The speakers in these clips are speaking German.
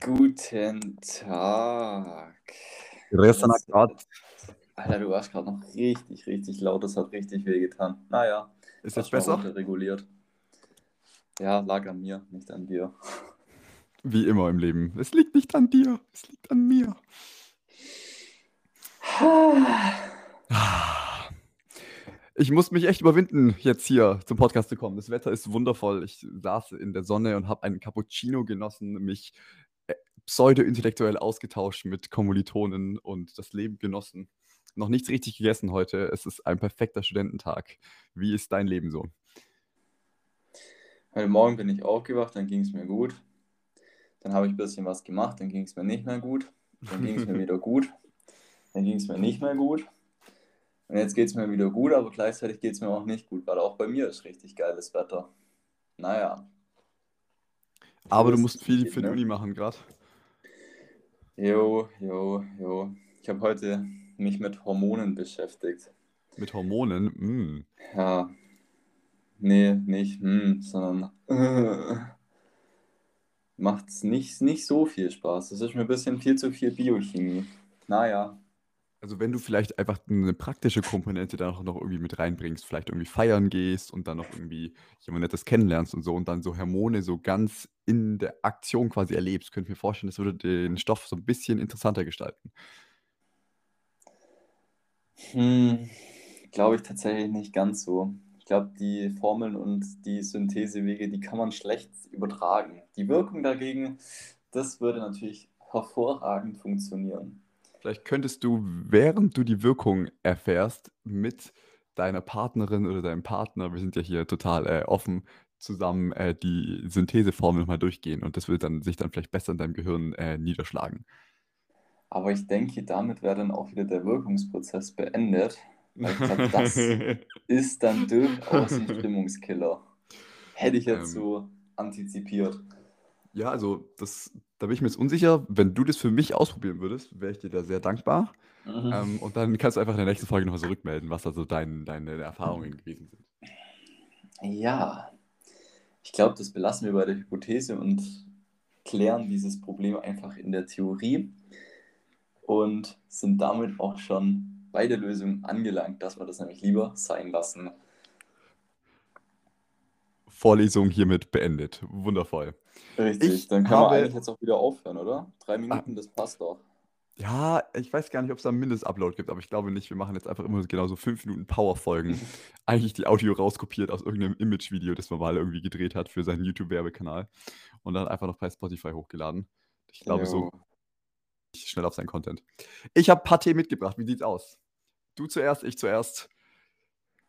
Guten Tag. Grüß Gott. Alter, du warst gerade noch richtig, richtig laut. Das hat richtig wehgetan. Naja, Ist jetzt besser? runterreguliert. Ja, lag an mir, nicht an dir. Wie immer im Leben. Es liegt nicht an dir, es liegt an mir. Ich muss mich echt überwinden, jetzt hier zum Podcast zu kommen. Das Wetter ist wundervoll. Ich saß in der Sonne und habe einen Cappuccino genossen, mich pseudo-intellektuell ausgetauscht mit Kommilitonen und das Leben genossen. Noch nichts richtig gegessen heute. Es ist ein perfekter Studententag. Wie ist dein Leben so? Heute Morgen bin ich aufgewacht, dann ging es mir gut. Dann habe ich ein bisschen was gemacht, dann ging es mir nicht mehr gut. Dann ging es mir wieder gut. Dann ging es mir nicht mehr gut. Und jetzt geht es mir wieder gut, aber gleichzeitig geht es mir auch nicht gut, weil auch bei mir ist richtig geiles Wetter. Naja, Aber du musst viel für die ne? Uni machen gerade. Jo, jo, jo. Ich habe heute mich mit Hormonen beschäftigt. Mit Hormonen. Mm. Ja, nee, nicht hm, sondern äh, macht's nicht, nicht so viel Spaß. Das ist mir ein bisschen viel zu viel Biochemie. Naja, Also wenn du vielleicht einfach eine praktische Komponente da noch noch irgendwie mit reinbringst, vielleicht irgendwie feiern gehst und dann noch irgendwie jemand Nettes kennenlernst und so und dann so Hormone so ganz in der Aktion quasi erlebst, könnte ich mir vorstellen, das würde den Stoff so ein bisschen interessanter gestalten. hm, glaube ich tatsächlich nicht ganz so. Ich glaube, die Formeln und die Synthesewege, die kann man schlecht übertragen. Die Wirkung dagegen, das würde natürlich hervorragend funktionieren. Vielleicht könntest du, während du die Wirkung erfährst, mit deiner Partnerin oder deinem Partner, wir sind ja hier total äh, offen, zusammen äh, die Syntheseformel mal durchgehen und das wird dann sich dann vielleicht besser in deinem Gehirn äh, niederschlagen. Aber ich denke, damit wäre dann auch wieder der Wirkungsprozess beendet, glaube, das ist dann durchaus ein Stimmungskiller. Hätte ich jetzt Ähm, so antizipiert. ja, also das, da bin ich mir jetzt unsicher. Wenn du das für mich ausprobieren würdest, wäre ich dir da sehr dankbar. Mhm. Ähm, und dann kannst du einfach in der nächsten Folge nochmal so rückmelden, was da so dein, deine Erfahrungen gewesen sind. Ja, ich glaube, das belassen wir bei der Hypothese und klären dieses Problem einfach in der Theorie und sind damit auch schon bei der Lösung angelangt, dass wir das nämlich lieber sein lassen. Vorlesung hiermit beendet. Wundervoll. Richtig, Ich dann können wir eigentlich habe, jetzt auch wieder aufhören, oder? Drei ah, Minuten, das passt doch. Ja, ich weiß gar nicht, ob es da einen Mindestupload gibt, aber ich glaube nicht. Wir machen jetzt einfach immer genau so fünf Minuten Power-Folgen. Eigentlich die Audio rauskopiert aus irgendeinem Image-Video, das man mal irgendwie gedreht hat für seinen YouTube-Werbekanal und dann einfach noch bei Spotify hochgeladen. Ich glaube, so Jo. schnell auf seinen Content. Ich habe Paté mitgebracht. Wie sieht's aus? Du zuerst, ich zuerst.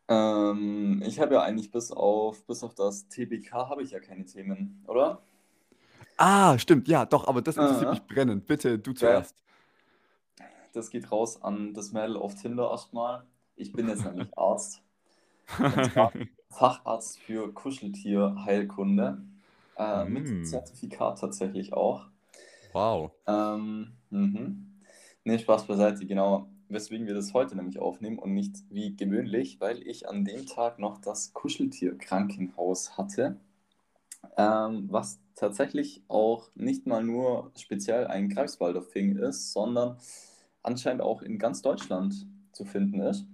Ähm, ich habe ja eigentlich bis auf, bis auf das TBK habe ich ja keine Themen, oder? Ah, stimmt, ja, doch, aber das interessiert mich Ah, brennend. Bitte, du zuerst. Das geht raus an das Mädel auf Tinder erstmal. Ich bin jetzt nämlich Arzt. Facharzt für Kuscheltierheilkunde. Äh, mit Mm, Zertifikat tatsächlich auch. wow. Ähm, mhm. Nee, Spaß beiseite, genau. Weswegen wir das heute nämlich aufnehmen und nicht wie gewöhnlich, weil ich an dem Tag noch das Kuscheltierkrankenhaus hatte, ähm, was tatsächlich auch nicht mal nur speziell ein Greifswalder Thing ist, sondern anscheinend auch in ganz Deutschland zu finden ist,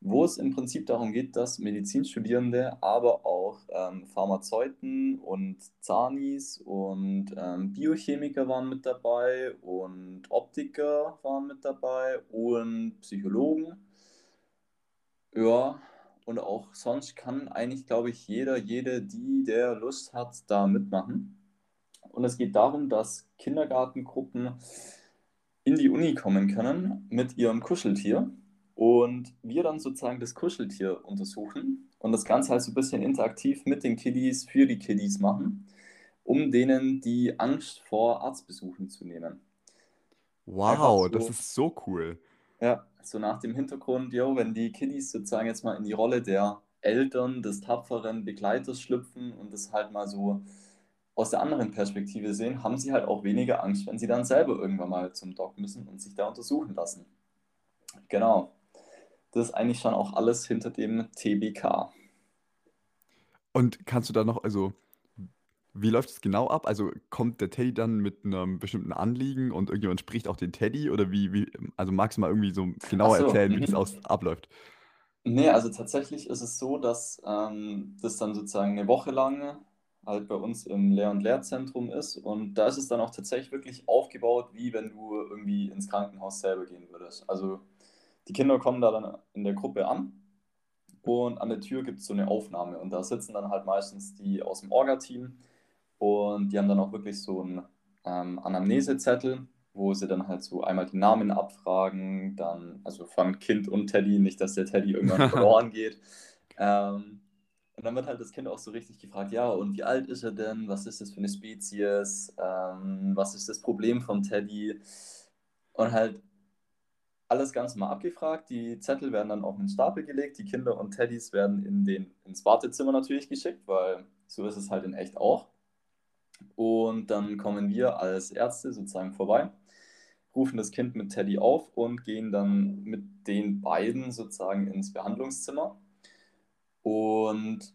wo es im Prinzip darum geht, dass Medizinstudierende, aber auch ähm, Pharmazeuten und Zanis und ähm, Biochemiker waren mit dabei und Optiker waren mit dabei und Psychologen. Ja, und auch sonst kann eigentlich, glaube ich, jeder, jede, die, der Lust hat, da mitmachen. Und es geht darum, dass Kindergartengruppen in die Uni kommen können mit ihrem Kuscheltier und wir dann sozusagen das Kuscheltier untersuchen und das Ganze halt so ein bisschen interaktiv mit den Kiddies für die Kiddies machen, um denen die Angst vor Arztbesuchen zu nehmen. Wow, das so, ist so cool. ja, so nach dem Hintergrund, jo, wenn die Kiddies sozusagen jetzt mal in die Rolle der Eltern, des tapferen Begleiters schlüpfen und das halt mal so aus der anderen Perspektive sehen, haben sie halt auch weniger Angst, wenn sie dann selber irgendwann mal zum Doc müssen und sich da untersuchen lassen. Genau. Das ist eigentlich schon auch alles hinter dem TBK. Und kannst du da noch, also Wie läuft es genau ab? Also kommt der Teddy dann mit einem bestimmten Anliegen und irgendjemand spricht auch den Teddy oder wie, wie, also magst du mal irgendwie so genauer so, erzählen, wie das aus, abläuft? Ne, also tatsächlich ist es so, dass ähm, das dann sozusagen eine Woche lang halt bei uns im Lehr- und Lehrzentrum ist. Und da ist es dann auch tatsächlich wirklich aufgebaut, wie wenn du irgendwie ins Krankenhaus selber gehen würdest. Also die Kinder kommen da dann in der Gruppe an und an der Tür gibt es so eine Aufnahme. Und da sitzen dann halt meistens die aus dem Orga-Team und die haben dann auch wirklich so einen ähm, Anamnesezettel, wo sie dann halt so einmal die Namen abfragen, dann, also von Kind und Teddy, nicht, dass der Teddy irgendwann verloren geht. Ähm, und dann wird halt das Kind auch so richtig gefragt, ja, und wie alt ist er denn? Was ist das für eine Spezies? Ähm, was ist das Problem vom Teddy? Und halt alles ganz mal abgefragt. Die Zettel werden dann auf einen Stapel gelegt. Die Kinder und Teddys werden in den, ins Wartezimmer natürlich geschickt, weil so ist es halt in echt auch. Und dann kommen wir als Ärzte sozusagen vorbei, rufen das Kind mit Teddy auf und gehen dann mit den beiden sozusagen ins Behandlungszimmer. Und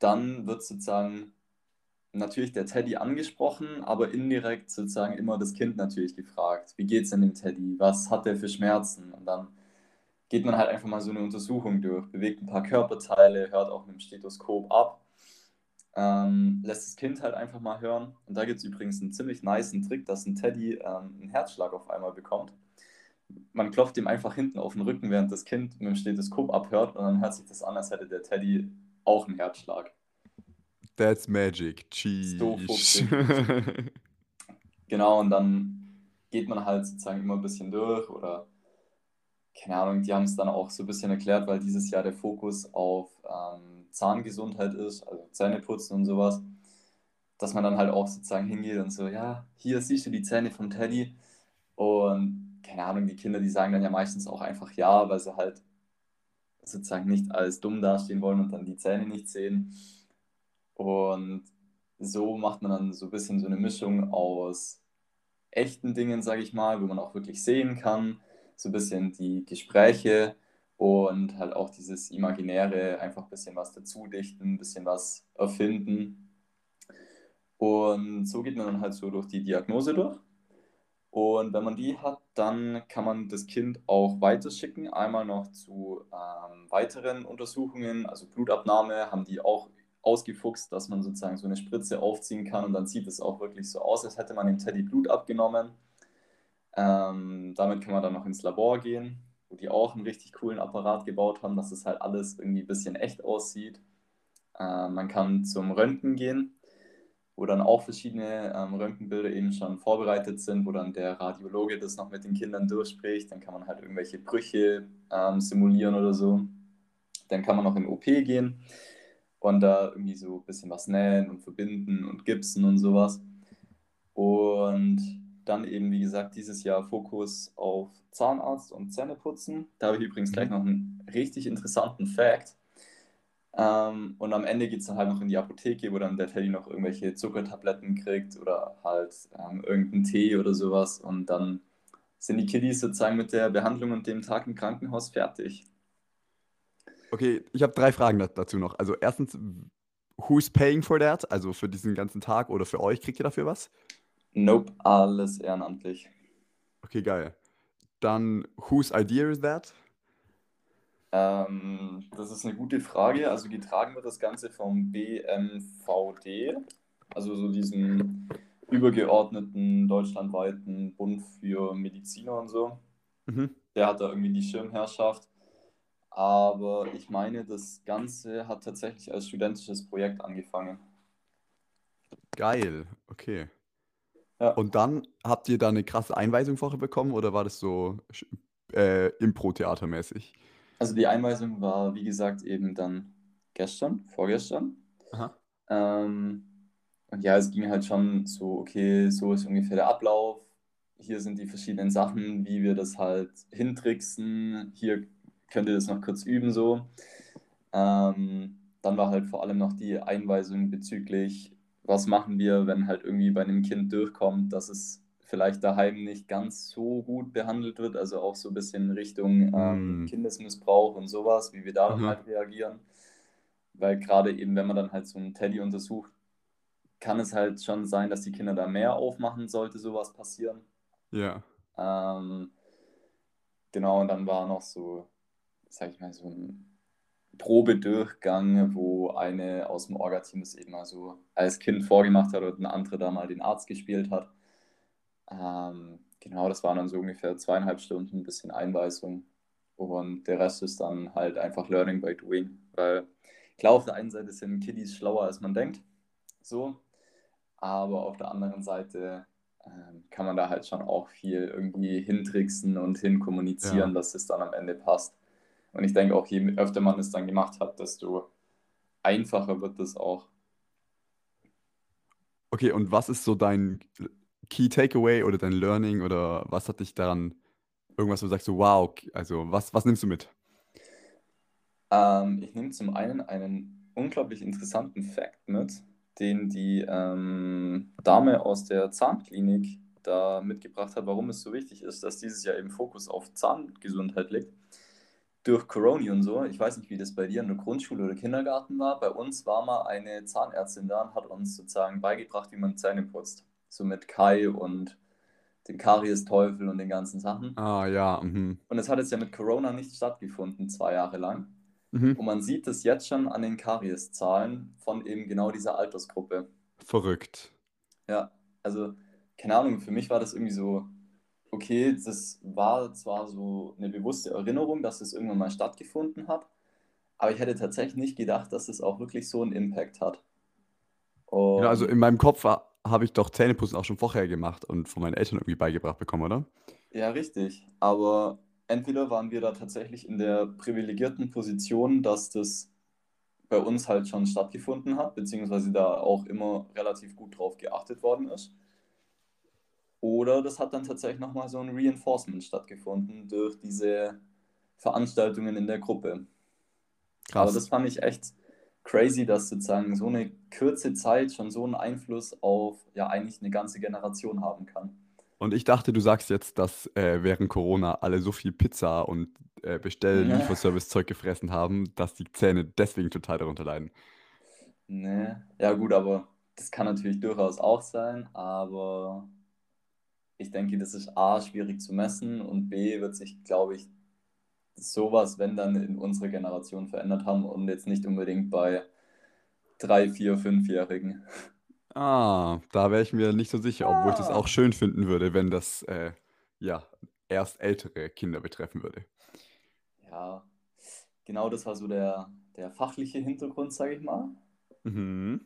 dann wird sozusagen natürlich der Teddy angesprochen, aber indirekt sozusagen immer das Kind natürlich gefragt. Wie geht es denn dem Teddy? Was hat der für Schmerzen? Und dann geht man halt einfach mal so eine Untersuchung durch, bewegt ein paar Körperteile, hört auch mit dem Stethoskop ab, ähm, lässt das Kind halt einfach mal hören. Und da gibt es übrigens einen ziemlich niceen Trick, dass ein Teddy ähm, einen Herzschlag auf einmal bekommt. Man klopft ihm einfach hinten auf den Rücken, während das Kind mit dem Stethoskop abhört und dann hört sich das an, als hätte der Teddy auch einen Herzschlag. That's magic. Cheese. Genau, und dann geht man halt sozusagen immer ein bisschen durch oder keine Ahnung, die haben es dann auch so ein bisschen erklärt, weil dieses Jahr der Fokus auf ähm, Zahngesundheit ist, also Zähneputzen und sowas, dass man dann halt auch sozusagen hingeht und so, ja, hier siehst du die Zähne vom Teddy und keine Ahnung, die Kinder, die sagen dann ja meistens auch einfach ja, weil sie halt sozusagen nicht als dumm dastehen wollen und dann die Zähne nicht sehen. Und so macht man dann so ein bisschen so eine Mischung aus echten Dingen, sage ich mal, wo man auch wirklich sehen kann, so ein bisschen die Gespräche und halt auch dieses Imaginäre, einfach ein bisschen was dazu dichten, ein bisschen was erfinden. Und so geht man dann halt so durch die Diagnose durch. Und wenn man die hat, dann kann man das Kind auch weiterschicken. Einmal noch zu ähm, weiteren Untersuchungen, also Blutabnahme haben die auch ausgefuchst, dass man sozusagen so eine Spritze aufziehen kann und dann sieht es auch wirklich so aus, als hätte man dem Teddy Blut abgenommen. Ähm, damit kann man dann noch ins Labor gehen, wo die auch einen richtig coolen Apparat gebaut haben, dass es halt alles irgendwie ein bisschen echt aussieht. Äh, man kann zum Röntgen gehen, wo dann auch verschiedene ähm, Röntgenbilder eben schon vorbereitet sind, wo dann der Radiologe das noch mit den Kindern durchspricht. Dann kann man halt irgendwelche Brüche ähm, simulieren oder so. Dann kann man noch in OP gehen und da irgendwie so ein bisschen was nähen und verbinden und gipsen und sowas. Und dann eben, wie gesagt, dieses Jahr Fokus auf Zahnarzt und Zähneputzen. Da habe ich übrigens gleich Mhm. noch einen richtig interessanten Fact. Ähm, und am Ende geht es dann halt noch in die Apotheke, wo dann der Teddy noch irgendwelche Zuckertabletten kriegt oder halt ähm, irgendeinen Tee oder sowas. Und dann sind die Kiddies sozusagen mit der Behandlung und dem Tag im Krankenhaus fertig. Okay, ich habe drei Fragen da- dazu noch. Also erstens, who's paying for that? Also für diesen ganzen Tag oder für euch, kriegt ihr dafür was? Nope, alles ehrenamtlich. Okay, geil. Dann, whose idea is that? Ähm, das ist eine gute Frage. Also getragen wird das Ganze vom BMVD, also so diesem übergeordneten deutschlandweiten Bund für Mediziner und so. Mhm. Der hat da irgendwie die Schirmherrschaft. Aber ich meine, das Ganze hat tatsächlich als studentisches Projekt angefangen. Geil, okay. Ja. Und dann habt ihr da eine krasse Einweisung vorher bekommen oder war das so äh, Impro-Theatermäßig? Also die Einweisung war, wie gesagt, eben dann gestern, vorgestern. Ähm, und ja, es ging halt schon so, okay, so ist ungefähr der Ablauf. Hier sind die verschiedenen Sachen, wie wir das halt hintricksen. Hier könnt ihr das noch kurz üben, so. Ähm, dann war halt vor allem noch die Einweisung bezüglich, was machen wir, wenn halt irgendwie bei einem Kind durchkommt, dass es vielleicht daheim nicht ganz so gut behandelt wird, also auch so ein bisschen in Richtung ähm, Mm. Kindesmissbrauch und sowas, wie wir da dann Aha. halt reagieren. Weil gerade eben, wenn man dann halt so einen Teddy untersucht, kann es halt schon sein, dass die Kinder da mehr aufmachen, sollte sowas passieren. Ja. Ähm, genau, und dann war noch so, sag ich mal, so ein Probedurchgang, wo eine aus dem Orga-Team das eben mal so als Kind vorgemacht hat und eine andere da mal den Arzt gespielt hat. Ähm, genau, das waren dann so ungefähr zweieinhalb Stunden, ein bisschen Einweisung. Und der Rest ist dann halt einfach Learning by Doing. Weil klar, auf der einen Seite sind Kiddies schlauer, als man denkt. So. Aber auf der anderen Seite ähm, kann man da halt schon auch viel irgendwie hintricksen und hinkommunizieren, ja. dass es dann am Ende passt. Und ich denke auch, je öfter man es dann gemacht hat, desto einfacher wird es auch. Okay, und was ist so dein Key Takeaway oder dein Learning oder was hat dich daran, irgendwas, wo du sagst, so, wow, also was, was nimmst du mit? Ähm, ich nehme zum einen einen unglaublich interessanten Fact mit, den die ähm, Dame aus der Zahnklinik da mitgebracht hat, warum es so wichtig ist, dass dieses Jahr eben Fokus auf Zahngesundheit liegt. Durch Corona und so, ich weiß nicht, wie das bei dir in der Grundschule oder Kindergarten war, bei uns war mal eine Zahnärztin da und hat uns sozusagen beigebracht, wie man Zähne putzt. So mit Kai und dem Karies-Teufel und den ganzen Sachen. Ah, ja. Mhm. Und es hat jetzt ja mit Corona nicht stattgefunden, zwei Jahre lang. Mhm. Und man sieht es jetzt schon an den Karies-Zahlen von eben genau dieser Altersgruppe. Verrückt. Ja, also, keine Ahnung, für mich war das irgendwie so, okay, das war zwar so eine bewusste Erinnerung, dass es irgendwann mal stattgefunden hat, aber ich hätte tatsächlich nicht gedacht, dass es auch wirklich so einen Impact hat. Und ja, also in meinem Kopf habe ich doch Zähneputzen auch schon vorher gemacht und von meinen Eltern irgendwie beigebracht bekommen, oder? Ja, richtig. Aber entweder waren wir da tatsächlich in der privilegierten Position, dass das bei uns halt schon stattgefunden hat, beziehungsweise da auch immer relativ gut drauf geachtet worden ist. Oder das hat dann tatsächlich nochmal so ein Reinforcement stattgefunden durch diese Veranstaltungen in der Gruppe. Krass. Aber das fand ich echt crazy, dass sozusagen so eine kurze Zeit schon so einen Einfluss auf ja eigentlich eine ganze Generation haben kann. Und ich dachte, du sagst jetzt, dass äh, während Corona alle so viel Pizza und äh, Bestell-Lieferservice-Zeug gefressen haben, dass die Zähne deswegen total darunter leiden. Nee, ja gut, aber das kann natürlich durchaus auch sein, aber ich denke, das ist A, schwierig zu messen und B, wird sich, glaube ich, sowas, wenn dann in unserer Generation verändert haben und jetzt nicht unbedingt bei drei, vier, fünfjährigen. Ah, da wäre ich mir nicht so sicher, obwohl ich das auch ah. schön finden würde, wenn das äh, ja erst ältere Kinder betreffen würde. Ja, genau das war so der, der fachliche Hintergrund, sage ich mal. Mhm.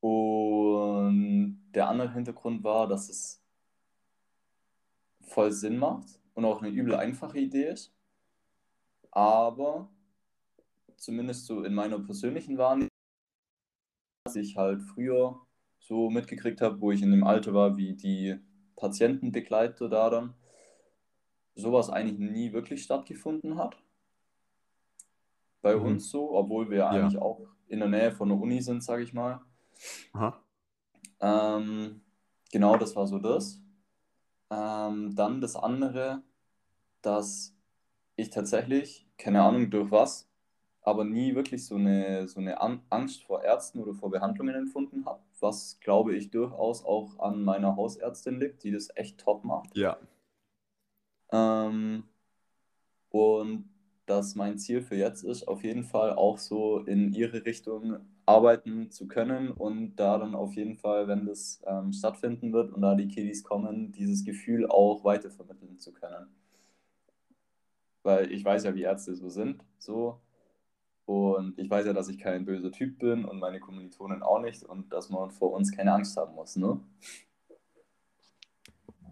Und der andere Hintergrund war, dass es voll Sinn macht und auch eine übel einfache Idee ist. Aber zumindest so in meiner persönlichen Wahrnehmung, dass ich halt früher so mitgekriegt habe, wo ich in dem Alter war, wie die Patientenbegleiter da dann, sowas eigentlich nie wirklich stattgefunden hat. Bei mhm. uns so, obwohl wir ja. eigentlich auch in der Nähe von der Uni sind, sage ich mal. Ähm, genau, das war so das. Ähm, dann das andere, dass ich tatsächlich, keine Ahnung durch was, aber nie wirklich so eine, so eine Angst vor Ärzten oder vor Behandlungen empfunden habe, was glaube ich durchaus auch an meiner Hausärztin liegt, die das echt top macht. Ja. Ähm, und dass mein Ziel für jetzt ist, auf jeden Fall auch so in ihre Richtung arbeiten zu können und da dann auf jeden Fall, wenn das ähm, stattfinden wird und da die Kiddies kommen, dieses Gefühl auch weitervermitteln zu können. Weil ich weiß ja, wie Ärzte so sind, so. Und ich weiß ja, dass ich kein böser Typ bin und meine Kommilitonen auch nicht und dass man vor uns keine Angst haben muss, ne?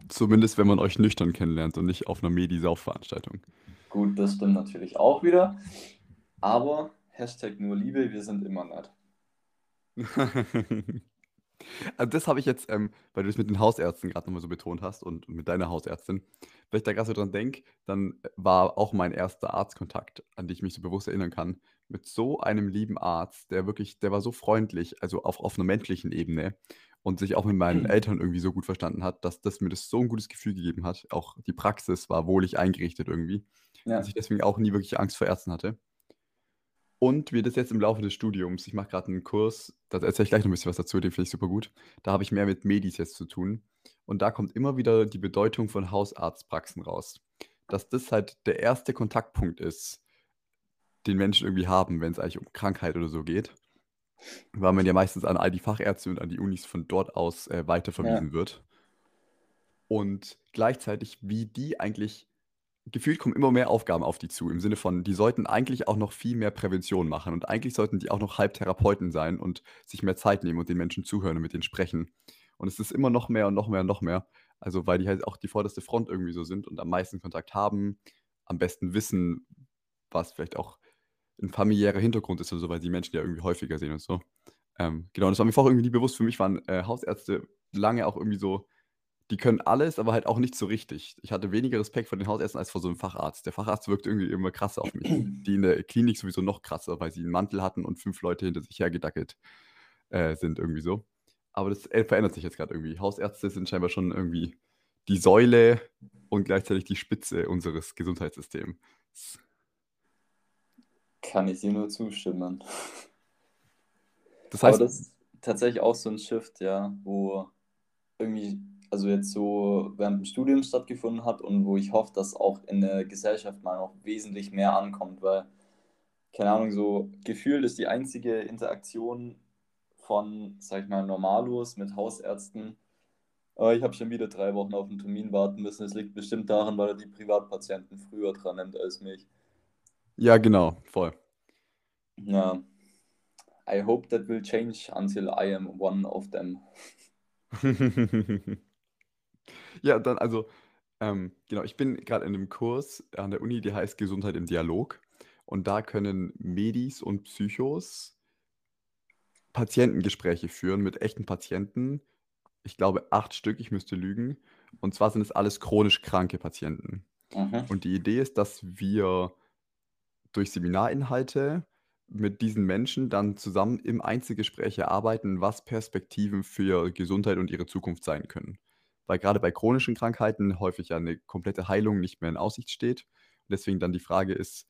Zumindest, wenn man euch nüchtern kennenlernt und nicht auf einer Medi-Sauf-Veranstaltung. Gut, das stimmt natürlich auch wieder. Aber Hashtag nur Liebe, wir sind immer nett. Also das habe ich jetzt, ähm, weil du es mit den Hausärzten gerade nochmal so betont hast und mit deiner Hausärztin, wenn ich da gerade so dran denke, dann äh, war auch mein erster Arztkontakt, an den ich mich so bewusst erinnern kann, mit so einem lieben Arzt, der wirklich, der war so freundlich, also auf, auf einer menschlichen Ebene und sich auch mit meinen Eltern irgendwie so gut verstanden hat, dass das mir das so ein gutes Gefühl gegeben hat. Auch die Praxis war wohlig eingerichtet irgendwie, ja. dass ich deswegen auch nie wirklich Angst vor Ärzten hatte. Und wie das jetzt im Laufe des Studiums, ich mache gerade einen Kurs, da erzähle ich gleich noch ein bisschen was dazu, den finde ich super gut. Da habe ich mehr mit Medis jetzt zu tun. Und da kommt immer wieder die Bedeutung von Hausarztpraxen raus. Dass das halt der erste Kontaktpunkt ist, den Menschen irgendwie haben, wenn es eigentlich um Krankheit oder so geht. Weil man ja meistens an all die Fachärzte und an die Unis von dort aus äh, weiterverwiesen Ja. wird. Und gleichzeitig, wie die eigentlich gefühlt kommen immer mehr Aufgaben auf die zu, im Sinne von, die sollten eigentlich auch noch viel mehr Prävention machen und eigentlich sollten die auch noch Halbtherapeuten sein und sich mehr Zeit nehmen und den Menschen zuhören und mit denen sprechen. Und es ist immer noch mehr und noch mehr und noch mehr. Also, weil die halt auch die vorderste Front irgendwie so sind und am meisten Kontakt haben, am besten wissen, was vielleicht auch ein familiärer Hintergrund ist oder so, weil die Menschen ja irgendwie häufiger sehen und so. Ähm, genau, das war mir vorher irgendwie nie bewusst. Für mich waren äh, Hausärzte lange auch irgendwie so, die können alles, aber halt auch nicht so richtig. Ich hatte weniger Respekt vor den Hausärzten als vor so einem Facharzt. Der Facharzt wirkte irgendwie immer krasser auf mich. Die in der Klinik sowieso noch krasser, weil sie einen Mantel hatten und fünf Leute hinter sich hergedackelt äh, sind irgendwie so. Aber das äh, verändert sich jetzt gerade irgendwie. Hausärzte sind scheinbar schon irgendwie die Säule und gleichzeitig die Spitze unseres Gesundheitssystems. Kann ich dir nur zustimmen. Das Aber heißt, das ist tatsächlich auch so ein Shift, ja, wo irgendwie, also jetzt so während dem Studium stattgefunden hat und wo ich hoffe, dass auch in der Gesellschaft mal noch wesentlich mehr ankommt, weil, keine Ahnung, so gefühlt ist die einzige Interaktion von, sag ich mal, Normalos mit Hausärzten. Aber ich habe schon wieder drei Wochen auf einen Termin warten müssen. Es liegt bestimmt daran, weil er die Privatpatienten früher dran nimmt als mich. ja, genau, voll. Ja. I hope that will change until I am one of them. Ja, dann also, ähm, genau, ich bin gerade in einem Kurs an der Uni, der heißt Gesundheit im Dialog. Und da können Medis und Psychos Patientengespräche führen mit echten Patienten. Ich glaube, acht Stück, ich müsste lügen. Und zwar sind es alles chronisch kranke Patienten. Mhm. Und die Idee ist, dass wir durch Seminarinhalte mit diesen Menschen dann zusammen im Einzelgespräch erarbeiten, was Perspektiven für Gesundheit und ihre Zukunft sein können. Weil gerade bei chronischen Krankheiten häufig ja eine komplette Heilung nicht mehr in Aussicht steht. Und deswegen dann die Frage ist,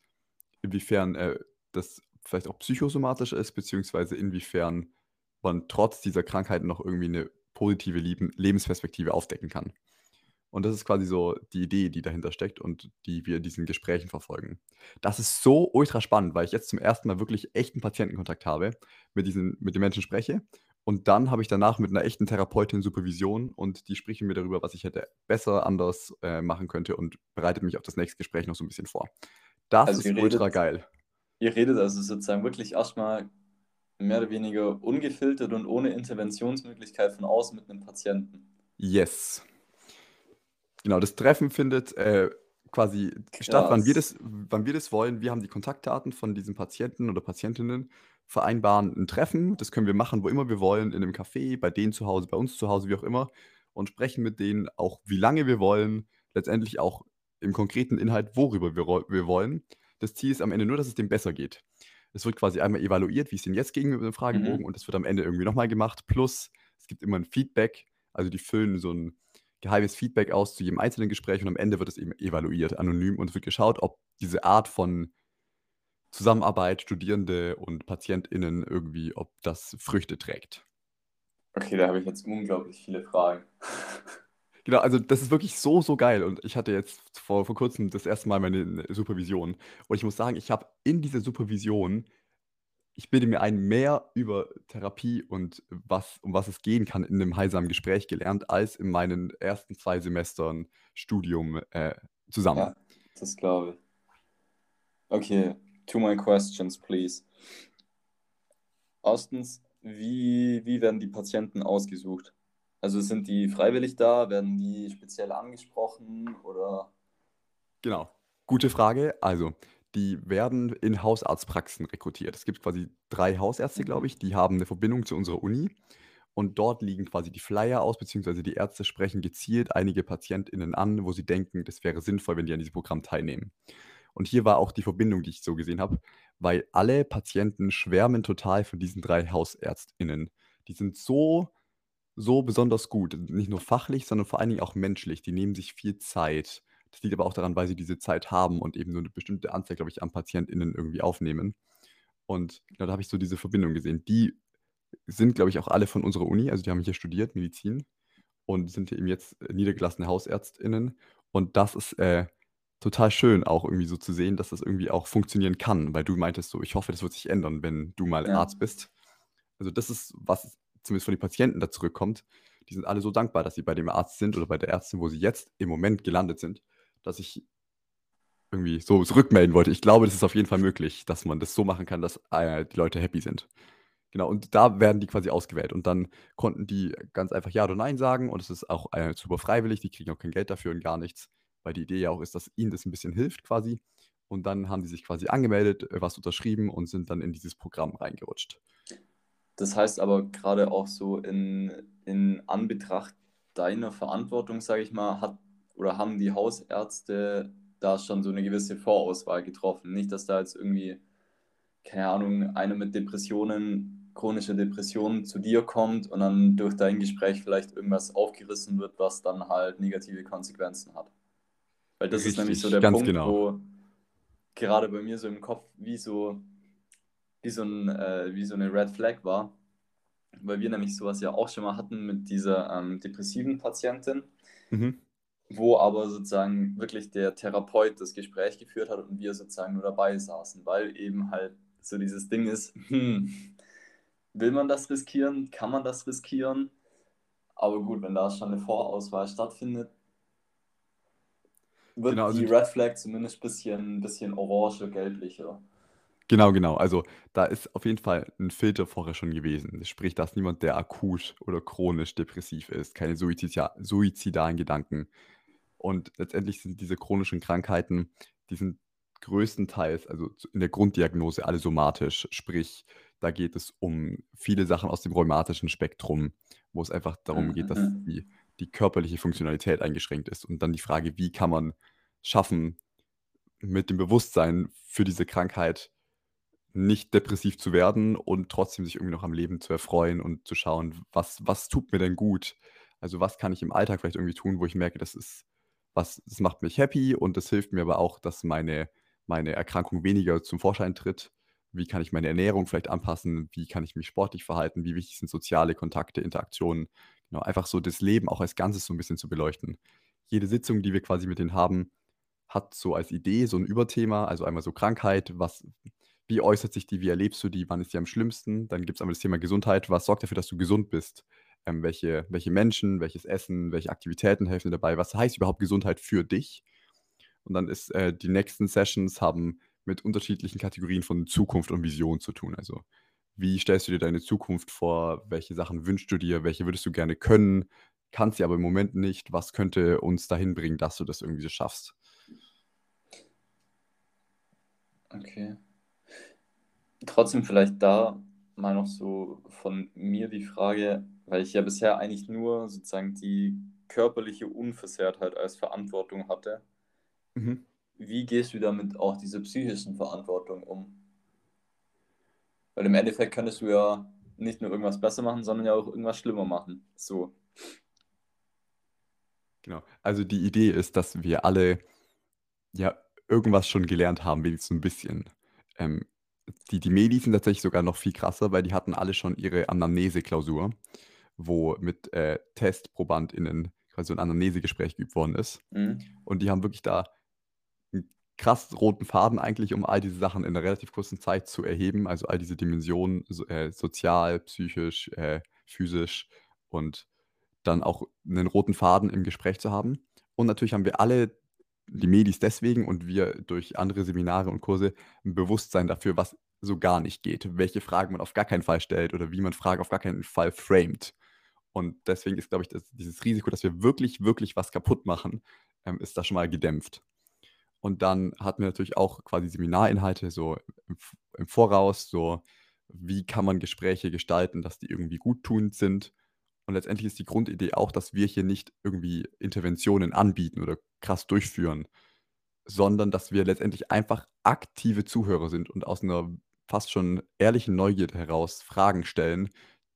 inwiefern äh, das vielleicht auch psychosomatisch ist, beziehungsweise inwiefern man trotz dieser Krankheiten noch irgendwie eine positive Leben Lebensperspektive aufdecken kann. Und das ist quasi so die Idee, die dahinter steckt und die wir in diesen Gesprächen verfolgen. Das ist so ultra spannend, weil ich jetzt zum ersten Mal wirklich echten Patientenkontakt habe, mit, diesen, mit den Menschen spreche. Und dann habe ich danach mit einer echten Therapeutin Supervision und die sprechen mir darüber, was ich hätte besser anders äh, machen könnte und bereitet mich auf das nächste Gespräch noch so ein bisschen vor. Das Also ist ultra redet, geil. ihr redet also sozusagen wirklich erstmal mehr oder weniger ungefiltert und ohne Interventionsmöglichkeit von außen mit einem Patienten. Yes. Genau, das Treffen findet äh, quasi statt, wann wir, Krass. das, wann wir das wollen. Wir haben die Kontaktdaten von diesen Patienten oder Patientinnen, vereinbaren ein Treffen. Das können wir machen, wo immer wir wollen, in einem Café, bei denen zu Hause, bei uns zu Hause, wie auch immer. Und sprechen mit denen auch, wie lange wir wollen. Letztendlich auch im konkreten Inhalt, worüber wir, wir wollen. Das Ziel ist am Ende nur, dass es dem besser geht. Es wird quasi einmal evaluiert, wie es denen jetzt ging mit dem Fragebogen Mhm. und es wird am Ende irgendwie nochmal gemacht. Plus, es gibt immer ein Feedback. Also die füllen so ein geheimes Feedback aus zu jedem einzelnen Gespräch und am Ende wird es eben evaluiert, anonym und es wird geschaut, ob diese Art von Zusammenarbeit, Studierende und PatientInnen irgendwie, ob das Früchte trägt. Okay, da habe ich jetzt unglaublich viele Fragen. Genau, also das ist wirklich so, so geil. Und ich hatte jetzt vor, vor kurzem das erste Mal meine Supervision. Und ich muss sagen, ich habe in dieser Supervision, ich bilde mir ein, mehr über Therapie und was, um was es gehen kann in einem heilsamen Gespräch gelernt, als in meinen ersten zwei Semestern Studium äh, zusammen. Ja, das glaube ich. Okay, to my questions, please. Erstens, wie, wie werden die Patienten ausgesucht? Also sind die freiwillig da? Werden die speziell angesprochen oder? Genau. Gute Frage. Also, die werden in Hausarztpraxen rekrutiert. Es gibt quasi drei Hausärzte, glaube ich, die haben eine Verbindung zu unserer Uni. Und dort liegen quasi die Flyer aus, beziehungsweise die Ärzte sprechen gezielt einige PatientInnen an, wo sie denken, das wäre sinnvoll, wenn die an diesem Programm teilnehmen. Und hier war auch die Verbindung, die ich so gesehen habe, weil alle Patienten schwärmen total von diesen drei HausärztInnen. Die sind so, so besonders gut. Nicht nur fachlich, sondern vor allen Dingen auch menschlich. Die nehmen sich viel Zeit. Das liegt aber auch daran, weil sie diese Zeit haben und eben nur eine bestimmte Anzahl, glaube ich, an PatientInnen irgendwie aufnehmen. Und genau, da habe ich so diese Verbindung gesehen. Die sind, glaube ich, auch alle von unserer Uni, also die haben hier studiert, Medizin, und sind eben jetzt äh, niedergelassene HausärztInnen. Und das ist äh, total schön, auch irgendwie so zu sehen, dass das irgendwie auch funktionieren kann, weil du meintest so, ich hoffe, das wird sich ändern, wenn du mal Ja. Arzt bist. Also das ist, was zumindest von den Patienten da zurückkommt. Die sind alle so dankbar, dass sie bei dem Arzt sind oder bei der Ärztin, wo sie jetzt im Moment gelandet sind, dass ich irgendwie so zurückmelden wollte. Ich glaube, das ist auf jeden Fall möglich, dass man das so machen kann, dass äh, die Leute happy sind. Genau, und da werden die quasi ausgewählt. Und dann konnten die ganz einfach Ja oder Nein sagen. Und es ist auch äh, super freiwillig, die kriegen auch kein Geld dafür und gar nichts, weil die Idee ja auch ist, dass ihnen das ein bisschen hilft quasi. Und dann haben die sich quasi angemeldet, äh, was unterschrieben und sind dann in dieses Programm reingerutscht. Das heißt aber gerade auch so in, in Anbetracht deiner Verantwortung, sage ich mal, hat oder haben die Hausärzte da schon so eine gewisse Vorauswahl getroffen. Nicht, dass da jetzt irgendwie, keine Ahnung, einer mit Depressionen, chronische Depressionen zu dir kommt und dann durch dein Gespräch vielleicht irgendwas aufgerissen wird, was dann halt negative Konsequenzen hat. Weil das ist nämlich so Richtig, der Punkt, genau. wo gerade bei mir so im Kopf wie so, wie so, ein, äh, wie so eine Red Flag war, weil wir nämlich sowas ja auch schon mal hatten mit dieser ähm, depressiven Patientin, Mhm. wo aber sozusagen wirklich der Therapeut das Gespräch geführt hat und wir sozusagen nur dabei saßen, weil eben halt so dieses Ding ist, hm, will man das riskieren, kann man das riskieren? Aber gut, wenn da schon eine Vorauswahl stattfindet, wird Genau, also die Red Flag zumindest ein bisschen, bisschen orange, gelblicher. Genau, genau. Also da ist auf jeden Fall ein Filter vorher schon gewesen. Sprich, dass niemand, der akut oder chronisch depressiv ist, keine suizida suizidalen Gedanken. Und letztendlich sind diese chronischen Krankheiten, die sind größtenteils, also in der Grunddiagnose, alle somatisch. Sprich, da geht es um viele Sachen aus dem rheumatischen Spektrum, wo es einfach darum geht, dass Mhm. die, die körperliche Funktionalität eingeschränkt ist. Und dann die Frage, wie kann man schaffen, mit dem Bewusstsein für diese Krankheit nicht depressiv zu werden und trotzdem sich irgendwie noch am Leben zu erfreuen und zu schauen, was, was tut mir denn gut? Also was kann ich im Alltag vielleicht irgendwie tun, wo ich merke, das ist was, das macht mich happy und das hilft mir aber auch, dass meine, meine Erkrankung weniger zum Vorschein tritt. Wie kann ich meine Ernährung vielleicht anpassen? Wie kann ich mich sportlich verhalten? Wie wichtig sind soziale Kontakte, Interaktionen? Genau, einfach so das Leben auch als Ganzes so ein bisschen zu beleuchten. Jede Sitzung, die wir quasi mit denen haben, hat so als Idee so ein Überthema, also einmal so Krankheit, was, wie äußert sich die, wie erlebst du die, wann ist die am schlimmsten? Dann gibt es einmal das Thema Gesundheit, was sorgt dafür, dass du gesund bist? Ähm, welche, welche Menschen, welches Essen, welche Aktivitäten helfen dir dabei? Was heißt überhaupt Gesundheit für dich? Und dann ist äh, die nächsten Sessions haben mit unterschiedlichen Kategorien von Zukunft und Vision zu tun. Also wie stellst du dir deine Zukunft vor? Welche Sachen wünschst du dir? Welche würdest du gerne können? Kannst sie aber im Moment nicht. Was könnte uns dahin bringen, dass du das irgendwie so schaffst? Okay. Trotzdem vielleicht da mal noch so von mir die Frage, weil ich ja bisher eigentlich nur sozusagen die körperliche Unversehrtheit als Verantwortung hatte. Mhm. Wie gehst du damit auch diese psychischen Verantwortung um? Weil im Endeffekt könntest du ja nicht nur irgendwas besser machen, sondern ja auch irgendwas schlimmer machen. So. Genau. Also die Idee ist, dass wir alle ja irgendwas schon gelernt haben, wenigstens ein bisschen. Ähm, die, die Medis sind tatsächlich sogar noch viel krasser, weil die hatten alle schon ihre Anamnese-Klausur, wo mit äh, TestprobandInnen quasi so ein Anamnesegespräch geübt worden ist. Mhm. Und die haben wirklich da krass roten Faden eigentlich, um all diese Sachen in einer relativ kurzen Zeit zu erheben. Also all diese Dimensionen, so, äh, sozial, psychisch, äh, physisch und dann auch einen roten Faden im Gespräch zu haben. Und natürlich haben wir alle, die Medis deswegen und wir durch andere Seminare und Kurse, ein Bewusstsein dafür, was so gar nicht geht, welche Fragen man auf gar keinen Fall stellt oder wie man Fragen auf gar keinen Fall framet. Und deswegen ist, glaube ich, das, dieses Risiko, dass wir wirklich, wirklich was kaputt machen, ähm, ist da schon mal gedämpft. Und dann hatten wir natürlich auch quasi Seminarinhalte so im, im Voraus, so wie kann man Gespräche gestalten, dass die irgendwie guttunend sind. Und letztendlich ist die Grundidee auch, dass wir hier nicht irgendwie Interventionen anbieten oder krass durchführen, sondern dass wir letztendlich einfach aktive Zuhörer sind und aus einer fast schon ehrlichen Neugierde heraus Fragen stellen,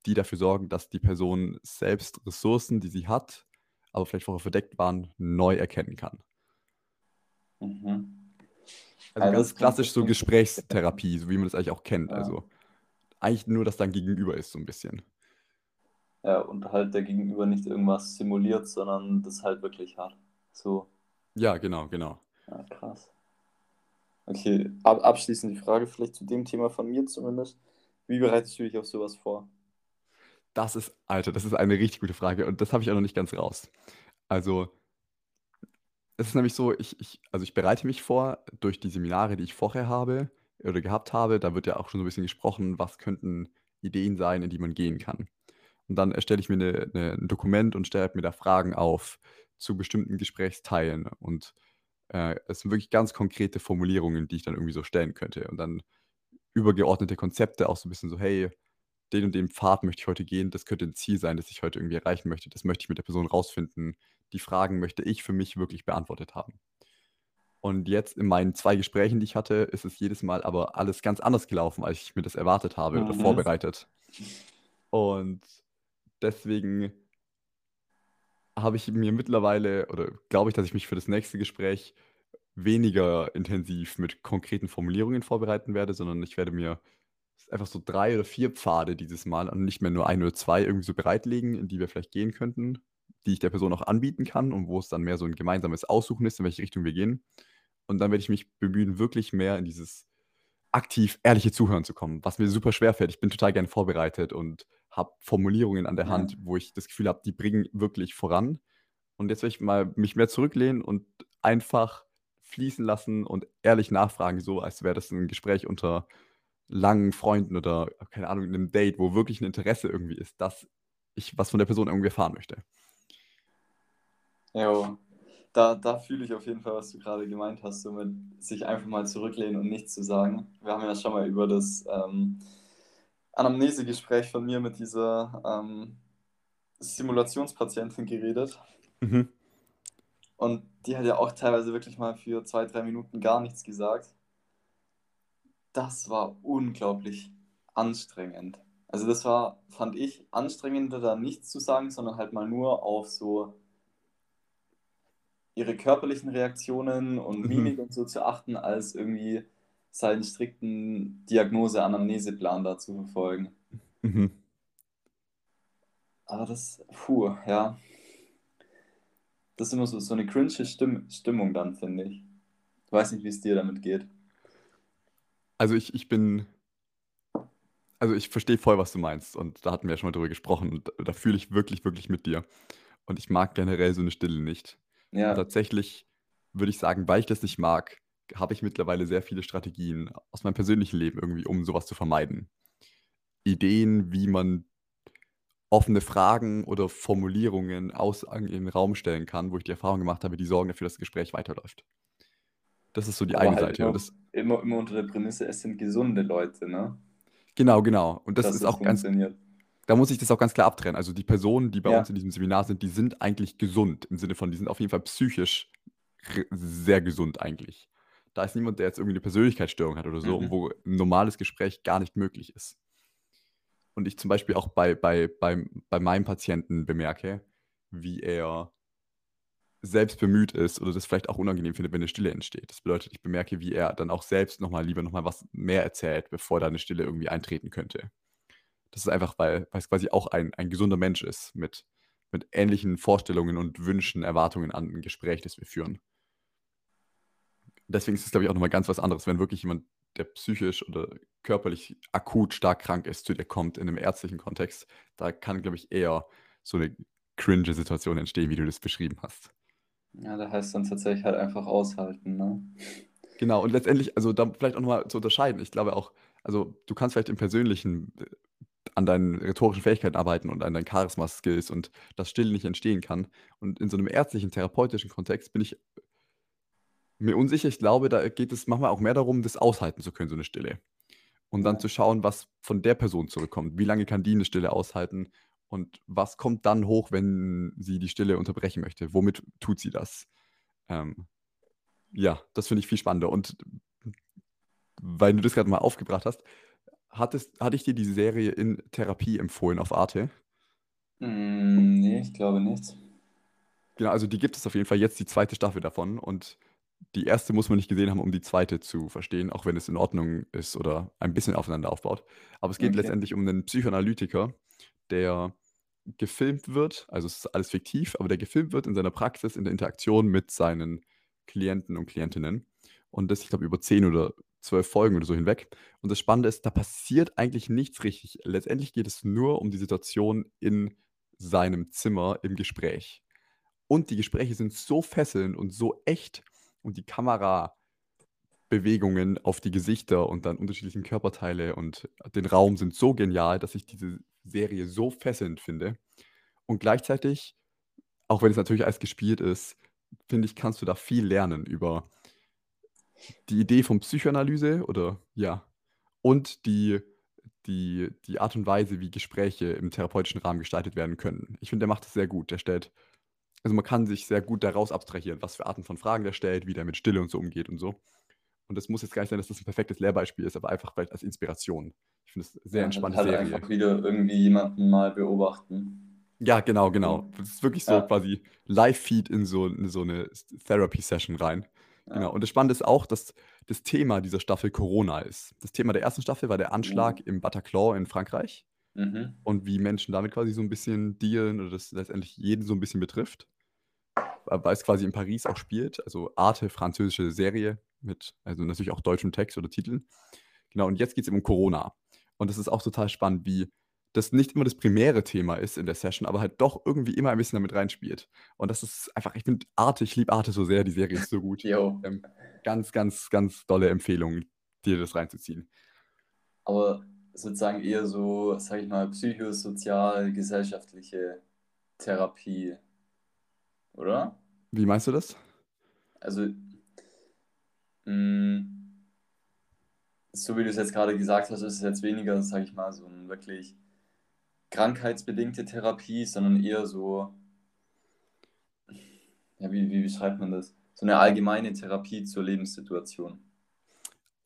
die dafür sorgen, dass die Person selbst Ressourcen, die sie hat, aber vielleicht vorher verdeckt waren, neu erkennen kann. Mhm. Also Ja, ganz klassisch so. Gesprächstherapie, so wie man das eigentlich auch kennt. Ja. Also eigentlich nur, dass dein Gegenüber ist, so ein bisschen. Ja, und halt der Gegenüber nicht irgendwas simuliert, sondern das halt wirklich hat. So, Ja, genau, genau. ja, krass. Okay, ab, abschließend die Frage vielleicht zu dem Thema von mir zumindest. Wie bereitest du dich auf sowas vor? Das ist, Alter, das ist eine richtig gute Frage und das habe ich auch noch nicht ganz raus. Also, es ist nämlich so, ich, ich, also ich bereite mich vor durch die Seminare, die ich vorher habe oder gehabt habe. Da wird ja auch schon so ein bisschen gesprochen, was könnten Ideen sein, in die man gehen kann. Und dann erstelle ich mir eine, eine, ein Dokument und stelle mir da Fragen auf zu bestimmten Gesprächsteilen. Und äh, es sind wirklich ganz konkrete Formulierungen, die ich dann irgendwie so stellen könnte. Und dann übergeordnete Konzepte, auch so ein bisschen so, hey, den und den Pfad möchte ich heute gehen, das könnte ein Ziel sein, das ich heute irgendwie erreichen möchte. Das möchte ich mit der Person rausfinden. Die Fragen möchte ich für mich wirklich beantwortet haben. Und jetzt in meinen zwei Gesprächen, die ich hatte, ist es jedes Mal aber alles ganz anders gelaufen, als ich mir das erwartet habe oder Mhm. vorbereitet. Und deswegen habe ich mir mittlerweile oder glaube ich, dass ich mich für das nächste Gespräch weniger intensiv mit konkreten Formulierungen vorbereiten werde, sondern ich werde mir einfach so drei oder vier Pfade dieses Mal und nicht mehr nur ein oder zwei irgendwie so bereitlegen, in die wir vielleicht gehen könnten, die ich der Person auch anbieten kann und wo es dann mehr so ein gemeinsames Aussuchen ist, in welche Richtung wir gehen. Und dann werde ich mich bemühen, wirklich mehr in dieses aktiv ehrliche Zuhören zu kommen, was mir super schwer fällt. Ich bin total gerne vorbereitet und habe Formulierungen an der Ja. Hand, wo ich das Gefühl habe, die bringen wirklich voran. Und jetzt werde ich mal mich mehr zurücklehnen und einfach fließen lassen und ehrlich nachfragen, so als wäre das ein Gespräch unter langen Freunden oder keine Ahnung, einem Date, wo wirklich ein Interesse irgendwie ist, dass ich was von der Person irgendwie erfahren möchte. Jo, da, da fühle ich auf jeden Fall, was du gerade gemeint hast, so mit sich einfach mal zurücklehnen und nichts zu sagen. Wir haben ja schon mal über das ähm, Anamnesegespräch von mir mit dieser ähm, Simulationspatientin geredet. Mhm. Und die hat ja auch teilweise wirklich mal für zwei, drei Minuten gar nichts gesagt. Das war unglaublich anstrengend. Also das war, fand ich, anstrengender, da nichts zu sagen, sondern halt mal nur auf so ihre körperlichen Reaktionen und Mhm. Mimik und so zu achten, als irgendwie seinen strikten Diagnose-Anamneseplan da zu verfolgen. Mhm. Aber das, puh, ja. Das ist immer so, so eine cringe Stimm Stimmung dann, finde ich. Ich weiß nicht, wie es dir damit geht. Also ich, ich bin, also ich verstehe voll, was du meinst und da hatten wir ja schon mal drüber gesprochen und da, da fühle ich wirklich, wirklich mit dir. Und ich mag generell so eine Stille nicht. Und Ja, tatsächlich würde ich sagen, weil ich das nicht mag, habe ich mittlerweile sehr viele Strategien aus meinem persönlichen Leben irgendwie, um sowas zu vermeiden. Ideen, wie man offene Fragen oder Formulierungen aus in den Raum stellen kann, wo ich die Erfahrung gemacht habe, die sorgen dafür, dass das Gespräch weiterläuft. Das ist so die aber eine halt Seite. immer, das, immer, immer unter der Prämisse, es sind gesunde Leute, ne? genau, genau. Und das Dass ist das auch ganz, da muss ich das auch ganz klar abtrennen. Also die Personen, die bei Ja. uns in diesem Seminar sind, die sind eigentlich gesund. Im Sinne von, die sind auf jeden Fall psychisch sehr gesund eigentlich. Da ist niemand, der jetzt irgendwie eine Persönlichkeitsstörung hat oder so, Mhm. wo ein normales Gespräch gar nicht möglich ist. Und ich zum Beispiel auch bei, bei, bei, bei meinem Patienten bemerke, wie er selbst bemüht ist oder das vielleicht auch unangenehm findet, wenn eine Stille entsteht. Das bedeutet, ich bemerke, wie er dann auch selbst nochmal lieber nochmal was mehr erzählt, bevor da eine Stille irgendwie eintreten könnte. Das ist einfach, weil, weil es quasi auch ein, ein gesunder Mensch ist mit, mit ähnlichen Vorstellungen und Wünschen, Erwartungen an ein Gespräch, das wir führen. Deswegen ist es, glaube ich, auch nochmal ganz was anderes, wenn wirklich jemand, der psychisch oder körperlich akut stark krank ist, zu dir kommt in einem ärztlichen Kontext. Da kann, glaube ich, eher so eine cringe Situation entstehen, wie du das beschrieben hast. Ja, da heißt dann tatsächlich halt einfach aushalten, ne? Genau, und letztendlich, also da vielleicht auch nochmal zu unterscheiden. Ich glaube auch, also du kannst vielleicht im Persönlichen äh, an deinen rhetorischen Fähigkeiten arbeiten und an deinen Charisma-Skills und das Stille nicht entstehen kann. Und in so einem ärztlichen, therapeutischen Kontext bin ich mir unsicher. Ich glaube, da geht es manchmal auch mehr darum, das aushalten zu können, so eine Stille. Und dann Ja. zu schauen, was von der Person zurückkommt. Wie lange kann die eine Stille aushalten? Und was kommt dann hoch, wenn sie die Stille unterbrechen möchte? Womit tut sie das? Ähm, ja, das finde ich viel spannender. Und weil du das gerade mal aufgebracht hast, hattest, hatte ich dir die Serie in Therapie empfohlen auf Arte? Mm, nee, ich glaube nicht. Genau, also die gibt es auf jeden Fall jetzt die zweite Staffel davon und die erste muss man nicht gesehen haben, um die zweite zu verstehen, auch wenn es in Ordnung ist oder ein bisschen aufeinander aufbaut. Aber es geht Okay. letztendlich um einen Psychoanalytiker, der gefilmt wird, also es ist alles fiktiv, aber der gefilmt wird in seiner Praxis, in der Interaktion mit seinen Klienten und Klientinnen. Und das, ich glaube, über 10 oder 12 Folgen oder so hinweg. Und das Spannende ist, da passiert eigentlich nichts richtig. Letztendlich geht es nur um die Situation in seinem Zimmer im Gespräch. Und die Gespräche sind so fesselnd und so echt und die Kamerabewegungen auf die Gesichter und dann unterschiedlichen Körperteile und den Raum sind so genial, dass ich diese Serie so fesselnd finde. Und gleichzeitig, auch wenn es natürlich alles gespielt ist, finde ich, kannst du da viel lernen über die Idee von Psychoanalyse oder ja, und die, die, die Art und Weise, wie Gespräche im therapeutischen Rahmen gestaltet werden können. Ich finde, der macht das sehr gut. Der stellt, also man kann sich sehr gut daraus abstrahieren, was für Arten von Fragen der stellt, wie der mit Stille und so umgeht und so. Und das muss jetzt gar nicht sein, dass das ein perfektes Lehrbeispiel ist, aber einfach vielleicht als Inspiration. Ich finde es sehr Ja, entspannte halt Serie. einfach wieder irgendwie jemanden mal beobachten. Ja, genau, genau. Das ist wirklich so Ja. quasi Live-Feed in so, in so eine Therapy-Session rein. Genau. Ja. Und das Spannende ist auch, dass das Thema dieser Staffel Corona ist. Das Thema der ersten Staffel war der Anschlag im Bataclan in Frankreich Mhm. und wie Menschen damit quasi so ein bisschen dealen oder das letztendlich jeden so ein bisschen betrifft. Weil es quasi in Paris auch spielt, also Arte, französische Serie mit, also natürlich auch deutschem Text oder Titeln. Genau, und jetzt geht es eben um Corona. Und das ist auch total spannend, wie das nicht immer das primäre Thema ist in der Session, aber halt doch irgendwie immer ein bisschen damit reinspielt. Und das ist einfach, ich finde Arte, ich liebe Arte so sehr, die Serie ist so gut. Ähm, ganz, ganz, ganz tolle Empfehlung, dir das reinzuziehen. Aber sozusagen eher so, sag ich mal, psychosozial, gesellschaftliche Therapie, oder? Wie meinst du das? Also, so wie du es jetzt gerade gesagt hast, ist es jetzt weniger, sag ich mal, so eine wirklich krankheitsbedingte Therapie, sondern eher so, ja, wie, wie beschreibt man das? So eine allgemeine Therapie zur Lebenssituation.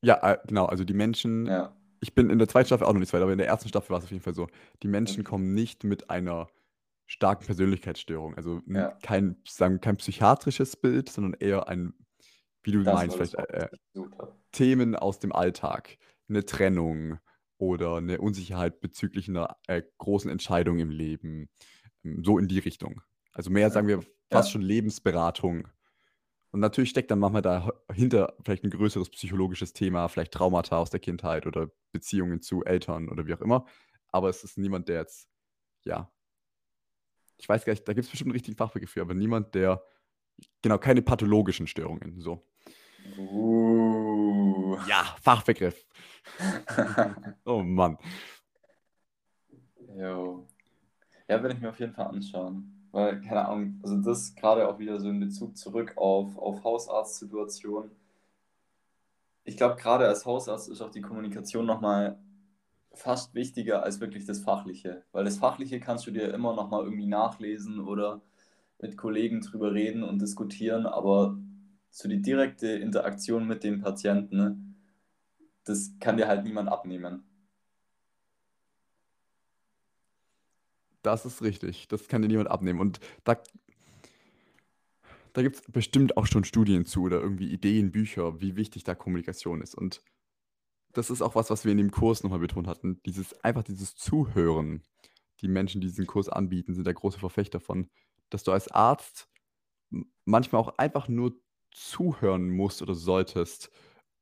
Ja, äh, genau, also die Menschen, Ja, ich bin in der zweiten Staffel auch noch nicht weit, aber in der ersten Staffel war es auf jeden Fall so, die Menschen Okay. kommen nicht mit einer starken Persönlichkeitsstörung, also Ja. kein, sagen, kein psychiatrisches Bild, sondern eher ein, wie du das meinst, vielleicht äh. Themen aus dem Alltag, eine Trennung oder eine Unsicherheit bezüglich einer äh, großen Entscheidung im Leben, ähm, so in die Richtung. Also mehr, sagen wir, fast Ja. schon Lebensberatung. Und natürlich steckt dann manchmal dahinter vielleicht ein größeres psychologisches Thema, vielleicht Traumata aus der Kindheit oder Beziehungen zu Eltern oder wie auch immer. Aber es ist niemand, der jetzt, ja, ich weiß gar nicht, da gibt es bestimmt einen richtigen Fachbegriff für, aber niemand, der, genau, keine pathologischen Störungen, so. Uh. Ja, Fachbegriff. Oh Mann. Jo. Ja, werde ich mir auf jeden Fall anschauen. Weil, keine Ahnung, also das gerade auch wieder so in Bezug zurück auf, auf Hausarztsituationen. Ich glaube, gerade als Hausarzt ist auch die Kommunikation nochmal fast wichtiger als wirklich das Fachliche. Weil das Fachliche kannst du dir immer nochmal irgendwie nachlesen oder mit Kollegen drüber reden und diskutieren, aber so die direkte Interaktion mit dem Patienten, ne, das kann dir halt niemand abnehmen. Das ist richtig. Das kann dir niemand abnehmen. Und da, da gibt es bestimmt auch schon Studien zu oder irgendwie Ideen, Bücher, wie wichtig da Kommunikation ist. Und das ist auch was, was wir in dem Kurs nochmal betont hatten. Dieses, einfach dieses Zuhören. Die Menschen, die diesen Kurs anbieten, sind der große Verfechter von, dass du als Arzt manchmal auch einfach nur zuhören musst oder solltest,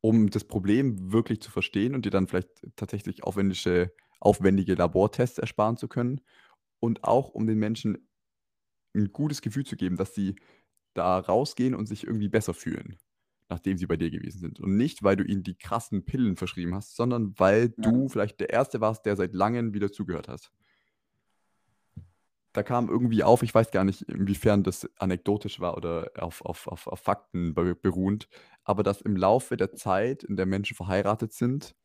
um das Problem wirklich zu verstehen und dir dann vielleicht tatsächlich aufwendige, aufwendige Labortests ersparen zu können und auch um den Menschen ein gutes Gefühl zu geben, dass sie da rausgehen und sich irgendwie besser fühlen, nachdem sie bei dir gewesen sind. Und nicht, weil du ihnen die krassen Pillen verschrieben hast, sondern weil Ja. du vielleicht der Erste warst, der seit langem wieder zugehört hast. Da kam irgendwie auf, ich weiß gar nicht, inwiefern das anekdotisch war oder auf, auf, auf, auf Fakten be- beruhend, aber dass im Laufe der Zeit, in der Menschen verheiratet sind,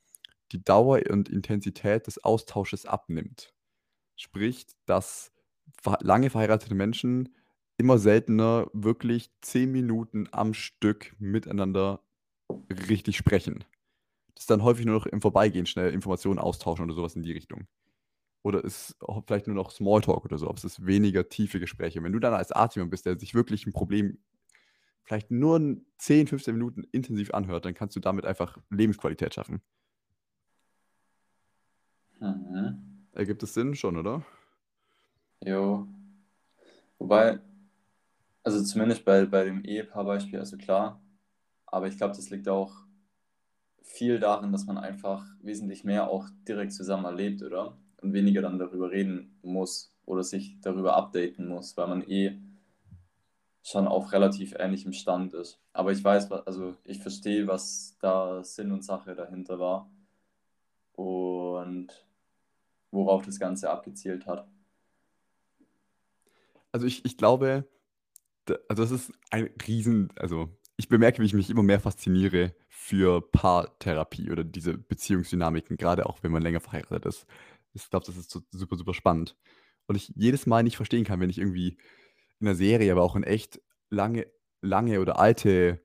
die Dauer und Intensität des Austausches abnimmt. Sprich, dass lange verheiratete Menschen immer seltener wirklich zehn Minuten am Stück miteinander richtig sprechen. Das ist dann häufig nur noch im Vorbeigehen schnell Informationen austauschen oder sowas in die Richtung. Oder ist vielleicht nur noch Smalltalk oder so, aber es ist weniger tiefe Gespräche. Wenn du dann als Arzt jemand bist, der sich wirklich ein Problem vielleicht nur 10, 15 Minuten intensiv anhört, dann kannst du damit einfach Lebensqualität schaffen. Mhm. Ergibt es Sinn schon, oder? Jo. Wobei, also zumindest bei, bei dem Ehepaarbeispiel, also klar, aber ich glaube, das liegt auch viel darin, dass man einfach wesentlich mehr auch direkt zusammen erlebt, oder? Und weniger dann darüber reden muss oder sich darüber updaten muss, weil man eh schon auf relativ ähnlichem Stand ist. Aber ich weiß, also ich verstehe, was da Sinn und Sache dahinter war und worauf das Ganze abgezielt hat. Also ich, ich glaube, also das ist ein Riesen, also ich bemerke, wie ich mich immer mehr fasziniere für Paartherapie oder diese Beziehungsdynamiken, gerade auch wenn man länger verheiratet ist. Ich glaube, das ist so super, super spannend. Und ich jedes Mal nicht verstehen kann, wenn ich irgendwie in der Serie, aber auch in echt lange, lange oder alte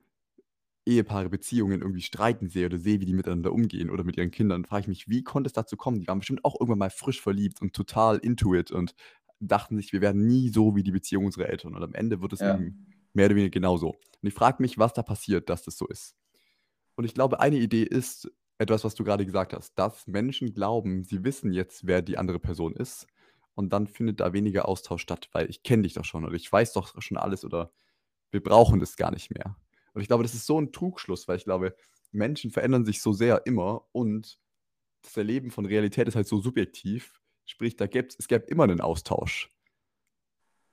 Ehepaare, Beziehungen irgendwie streiten sehe oder sehe, wie die miteinander umgehen oder mit ihren Kindern, frage ich mich, wie konnte es dazu kommen? Die waren bestimmt auch irgendwann mal frisch verliebt und total into it und dachten sich, wir werden nie so wie die Beziehung unserer Eltern. Und am Ende wird es Ja. mehr oder weniger genauso. Und ich frage mich, was da passiert, dass das so ist. Und ich glaube, eine Idee ist etwas, was du gerade gesagt hast, dass Menschen glauben, sie wissen jetzt, wer die andere Person ist. Und dann findet da weniger Austausch statt, weil ich kenne dich doch schon oder ich weiß doch schon alles oder wir brauchen das gar nicht mehr. Und ich glaube, das ist so ein Trugschluss, weil ich glaube, Menschen verändern sich so sehr immer und das Erleben von Realität ist halt so subjektiv. Sprich, da gäb's, es gäbe immer einen Austausch.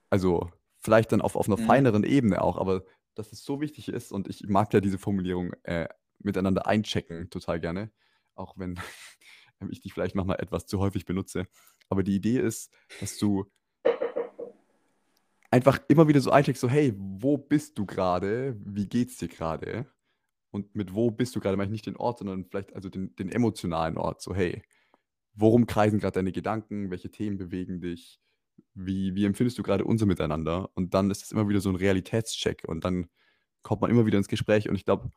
Also vielleicht dann auf, auf einer Mhm. feineren Ebene auch, aber dass es so wichtig ist und ich mag ja diese Formulierung äh, miteinander einchecken total gerne, auch wenn ich die vielleicht manchmal etwas zu häufig benutze. Aber die Idee ist, dass du einfach immer wieder so eincheckst, so hey, wo bist du gerade? Wie geht's dir gerade? Und mit wo bist du gerade, meine ich nicht den Ort, sondern vielleicht also den, den emotionalen Ort. So hey, worum kreisen gerade deine Gedanken? Welche Themen bewegen dich? Wie, wie empfindest du gerade unser Miteinander? Und dann ist es immer wieder so ein Realitätscheck und dann kommt man immer wieder ins Gespräch und ich glaube,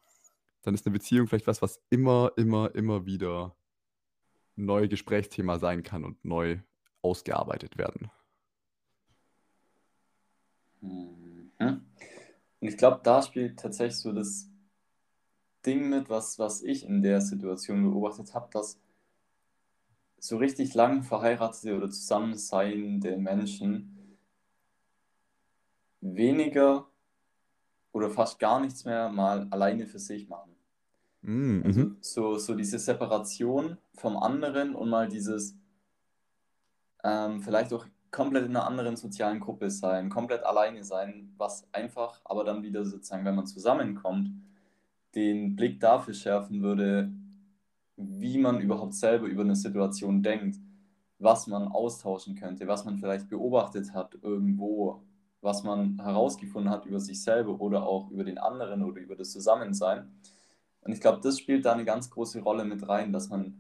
dann ist eine Beziehung vielleicht was, was immer, immer, immer wieder neues Gesprächsthema sein kann und neu ausgearbeitet werden. Mhm. Und ich glaube, da spielt tatsächlich so das Ding mit, was, was ich in der Situation beobachtet habe, dass so richtig lang verheiratete oder zusammenseiende Menschen weniger oder fast gar nichts mehr mal alleine für sich machen. Mm, Also mhm. so, so diese Separation vom anderen und mal dieses ähm, vielleicht auch komplett in einer anderen sozialen Gruppe sein, komplett alleine sein, was einfach aber dann wieder sozusagen, wenn man zusammenkommt, den Blick dafür schärfen würde, wie man überhaupt selber über eine Situation denkt, was man austauschen könnte, was man vielleicht beobachtet hat irgendwo, was man herausgefunden hat über sich selber oder auch über den anderen oder über das Zusammensein. Und ich glaube, das spielt da eine ganz große Rolle mit rein, dass man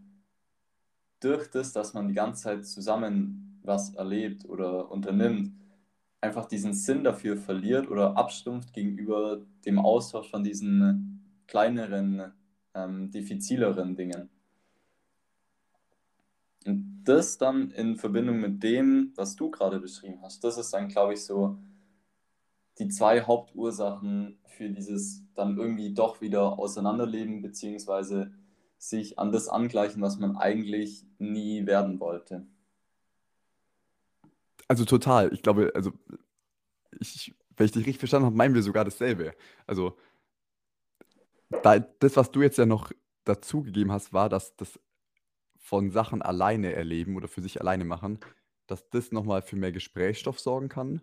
durch das, dass man die ganze Zeit zusammen was erlebt oder unternimmt, einfach diesen Sinn dafür verliert oder abstumpft gegenüber dem Austausch von diesen kleineren, ähm, diffizileren Dingen. Und das dann in Verbindung mit dem, was du gerade beschrieben hast, das ist dann, glaube ich, so die zwei Hauptursachen für dieses dann irgendwie doch wieder auseinanderleben, beziehungsweise sich an das angleichen, was man eigentlich nie werden wollte. Also total. Ich glaube, also ich, wenn ich dich richtig verstanden habe, meinen wir sogar dasselbe. Also da, das, was du jetzt ja noch dazugegeben hast, war, dass das von Sachen alleine erleben oder für sich alleine machen, dass das nochmal für mehr Gesprächsstoff sorgen kann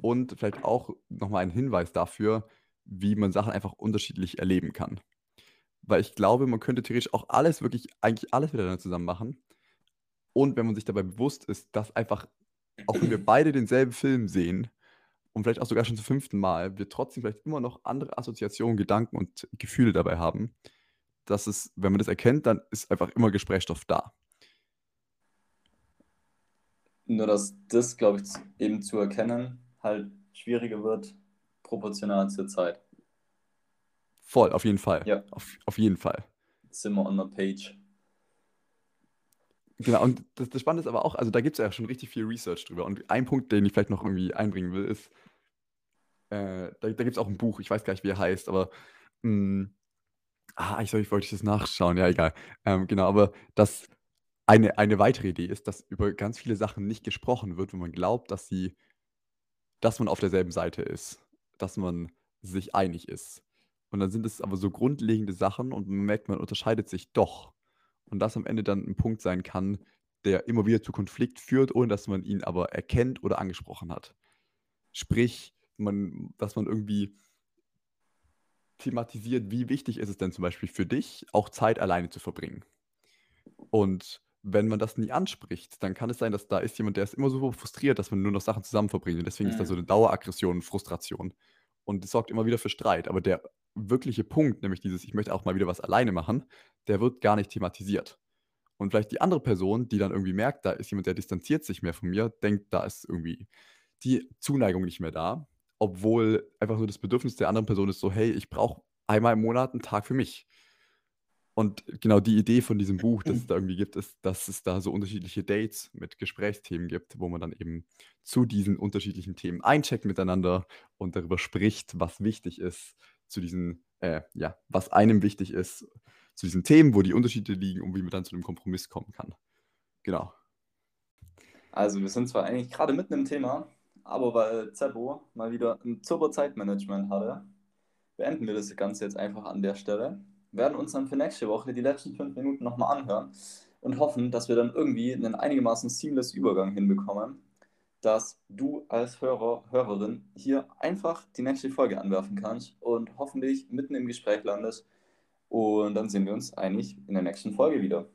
und vielleicht auch nochmal ein Hinweis dafür, wie man Sachen einfach unterschiedlich erleben kann. Weil ich glaube, man könnte theoretisch auch alles, wirklich eigentlich alles miteinander zusammen machen. Und wenn man sich dabei bewusst ist, dass einfach, auch wenn wir beide denselben Film sehen und vielleicht auch sogar schon zum fünften Mal, wir trotzdem vielleicht immer noch andere Assoziationen, Gedanken und Gefühle dabei haben, dass es, wenn man das erkennt, dann ist einfach immer Gesprächsstoff da. Nur dass das, glaube ich, eben zu erkennen halt schwieriger wird, proportional zur Zeit. Voll, auf jeden Fall. Ja. Auf, auf jeden Fall. Sind wir on der Page. Genau, und das, das Spannende ist aber auch, also da gibt es ja schon richtig viel Research drüber. Und ein Punkt, den ich vielleicht noch irgendwie einbringen will, ist, Äh, da da gibt es auch ein Buch, ich weiß gar nicht, wie er heißt, aber mh, ah, ich, soll, ich wollte das nachschauen, ja, egal. Ähm, genau, aber das eine, eine weitere Idee ist, dass über ganz viele Sachen nicht gesprochen wird, wenn man glaubt, dass sie, dass man auf derselben Seite ist, dass man sich einig ist. Und dann sind es aber so grundlegende Sachen und man merkt, man unterscheidet sich doch. Und das am Ende dann ein Punkt sein kann, der immer wieder zu Konflikt führt, ohne dass man ihn aber erkennt oder angesprochen hat. Sprich, man, dass man irgendwie thematisiert, wie wichtig ist es denn zum Beispiel für dich, auch Zeit alleine zu verbringen. Und wenn man das nie anspricht, dann kann es sein, dass da ist jemand, der ist immer so frustriert, dass man nur noch Sachen zusammen verbringt. Und deswegen ist da so mhm. eine Daueraggression und Frustration. Und das sorgt immer wieder für Streit. Aber der wirkliche Punkt, nämlich dieses, ich möchte auch mal wieder was alleine machen, der wird gar nicht thematisiert. Und vielleicht die andere Person, die dann irgendwie merkt, da ist jemand, der distanziert sich mehr von mir, denkt, da ist irgendwie die Zuneigung nicht mehr da, obwohl einfach so das Bedürfnis der anderen Person ist so, hey, ich brauche einmal im Monat einen Tag für mich. Und genau die Idee von diesem Buch, das es da irgendwie gibt, ist, dass es da so unterschiedliche Dates mit Gesprächsthemen gibt, wo man dann eben zu diesen unterschiedlichen Themen eincheckt miteinander und darüber spricht, was wichtig ist, zu diesen, äh, ja, was einem wichtig ist, zu diesen Themen, wo die Unterschiede liegen und wie man dann zu einem Kompromiss kommen kann. Genau. Also wir sind zwar eigentlich gerade mitten im Thema, aber weil Zebo mal wieder ein super Zeitmanagement hatte, beenden wir das Ganze jetzt einfach an der Stelle werden uns dann für nächste Woche die letzten fünf Minuten nochmal anhören und hoffen, dass wir dann irgendwie einen einigermaßen seamless Übergang hinbekommen, dass du als Hörer, Hörerin hier einfach die nächste Folge anwerfen kannst und hoffentlich mitten im Gespräch landest. Und dann sehen wir uns eigentlich in der nächsten Folge wieder.